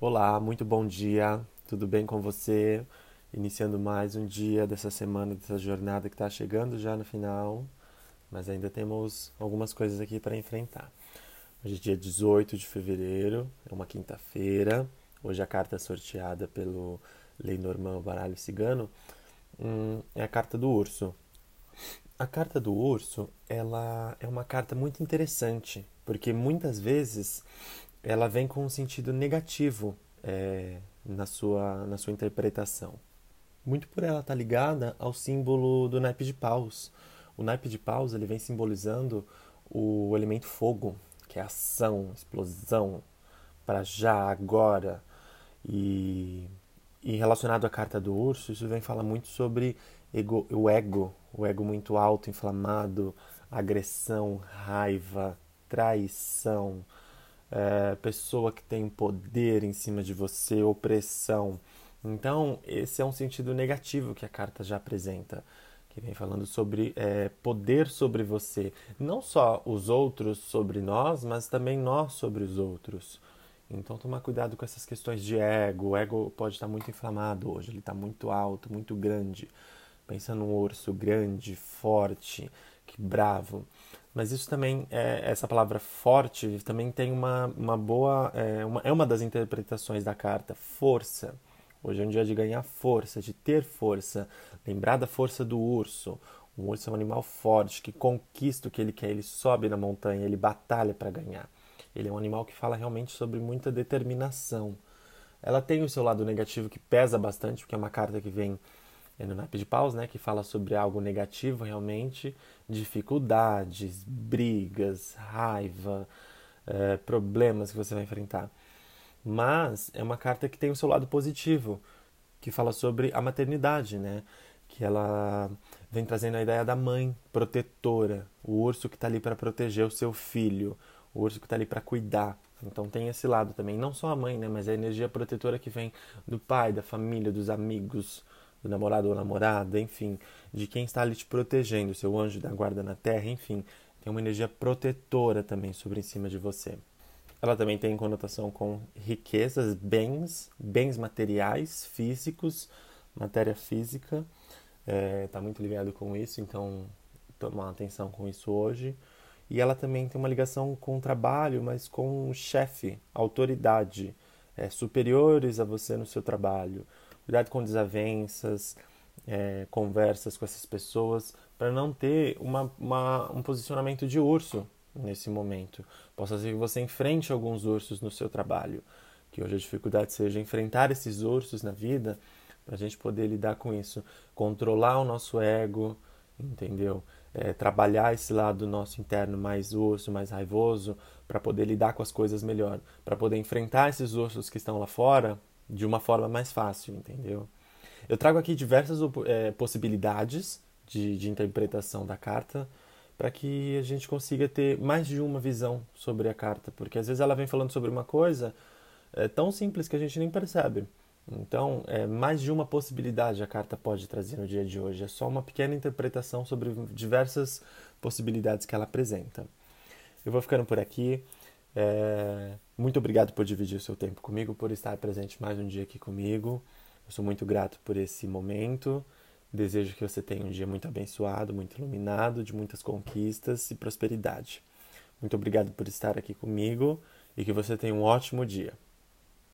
Olá, muito bom dia, tudo bem com você? Iniciando mais um dia dessa semana, dessa jornada que está chegando já no final, mas ainda temos algumas coisas aqui para enfrentar. Hoje é dia 18 de fevereiro, é uma quinta-feira. Hoje a carta é sorteada pelo Lenormand Baralho Cigano hum, é a carta do urso. A carta do urso, ela é uma carta muito interessante, porque muitas vezes ela vem com um sentido negativo é, na, sua, na sua interpretação. Muito por ela estar tá ligada ao símbolo do naipe de paus. O naipe de paus ele vem simbolizando o elemento fogo, que é ação, explosão, para já, agora. E, e relacionado à carta do urso, isso vem falar muito sobre ego, o ego, o ego muito alto, inflamado, agressão, raiva, traição é, pessoa que tem poder em cima de você, opressão. Então, esse é um sentido negativo que a carta já apresenta, que vem falando sobre é, poder sobre você. Não só os outros sobre nós, mas também nós sobre os outros. Então, tomar cuidado com essas questões de ego. O ego pode estar muito inflamado hoje, ele está muito alto, muito grande. Pensa num urso grande, forte, que bravo. Mas isso também, é, essa palavra forte, também tem uma, uma boa. É uma, é uma das interpretações da carta, força. Hoje é um dia de ganhar força, de ter força. Lembrar da força do urso. O urso é um animal forte, que conquista o que ele quer, ele sobe na montanha, ele batalha para ganhar. Ele é um animal que fala realmente sobre muita determinação. Ela tem o seu lado negativo que pesa bastante, porque é uma carta que vem é no naipe de paus, né, que fala sobre algo negativo realmente, dificuldades, brigas, raiva, é, problemas que você vai enfrentar. Mas é uma carta que tem o seu lado positivo, que fala sobre a maternidade, né? Que ela vem trazendo a ideia da mãe protetora, o urso que está ali para proteger o seu filho, o urso que está ali para cuidar. Então tem esse lado também, não só a mãe, né? Mas a energia protetora que vem do pai, da família, dos amigos, do namorado ou namorada, enfim, de quem está ali te protegendo, seu anjo da guarda na terra, enfim, tem uma energia protetora também sobre em cima de você. Ela também tem conotação com riquezas, bens, bens materiais, físicos, matéria física, está é, tá muito ligado com isso, então tomar atenção com isso hoje. E ela também tem uma ligação com o trabalho, mas com o chefe, autoridade, é, superiores a você no seu trabalho cuidado com desavenças, é, conversas com essas pessoas, para não ter uma, uma, um posicionamento de urso nesse momento. Possa ser que você enfrente alguns ursos no seu trabalho, que hoje a dificuldade seja enfrentar esses ursos na vida, para a gente poder lidar com isso, controlar o nosso ego, entendeu? É, trabalhar esse lado nosso interno mais urso, mais raivoso, para poder lidar com as coisas melhor, para poder enfrentar esses ursos que estão lá fora de uma forma mais fácil, entendeu? Eu trago aqui diversas é, possibilidades de, de interpretação da carta para que a gente consiga ter mais de uma visão sobre a carta, porque às vezes ela vem falando sobre uma coisa é, tão simples que a gente nem percebe. Então, é, mais de uma possibilidade a carta pode trazer no dia de hoje. É só uma pequena interpretação sobre diversas possibilidades que ela apresenta. Eu vou ficando por aqui. É, muito obrigado por dividir o seu tempo comigo, por estar presente mais um dia aqui comigo. Eu sou muito grato por esse momento. Desejo que você tenha um dia muito abençoado, muito iluminado, de muitas conquistas e prosperidade. Muito obrigado por estar aqui comigo e que você tenha um ótimo dia.